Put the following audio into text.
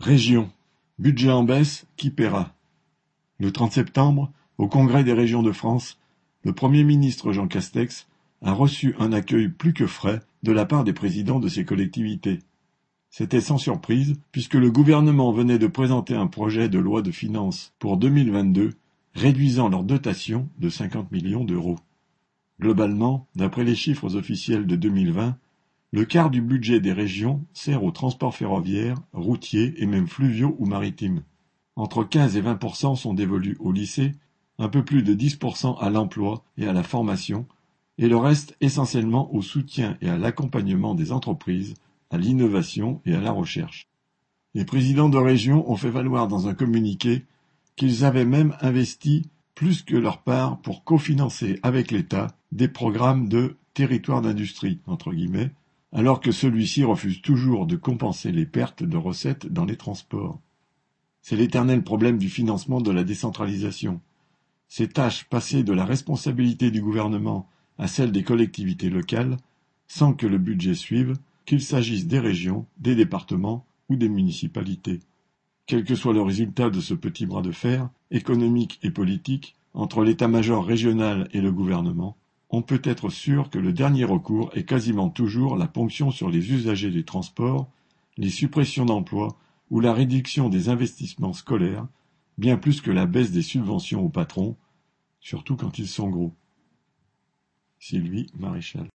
Région. Budget en baisse, qui paiera? Le 30 septembre, au Congrès des régions de France, le Premier ministre Jean Castex a reçu un accueil plus que frais de la part des présidents de ces collectivités. C'était sans surprise, puisque le gouvernement venait de présenter un projet de loi de finances pour 2022 réduisant leur dotation de 50 millions d'euros. Globalement, d'après les chiffres officiels de 2020, le quart du budget des régions sert au transport ferroviaire, routier et même fluviaux ou maritimes. Entre 15 et 20% sont dévolus au lycée, un peu plus de 10% à l'emploi et à la formation, et le reste essentiellement au soutien et à l'accompagnement des entreprises, à l'innovation et à la recherche. Les présidents de région ont fait valoir dans un communiqué qu'ils avaient même investi plus que leur part pour cofinancer avec l'État des programmes de territoire d'industrie, entre guillemets, alors que celui-ci refuse toujours de compenser les pertes de recettes dans les transports. C'est l'éternel problème du financement de la décentralisation. Ces tâches passées de la responsabilité du gouvernement à celle des collectivités locales, sans que le budget suive, qu'il s'agisse des régions, des départements ou des municipalités. Quel que soit le résultat de ce petit bras de fer, économique et politique, entre l'état-major régional et le gouvernement, on peut être sûr que le dernier recours est quasiment toujours la ponction sur les usagers des transports, les suppressions d'emplois ou la réduction des investissements scolaires, bien plus que la baisse des subventions aux patrons, surtout quand ils sont gros. Sylvie Maréchal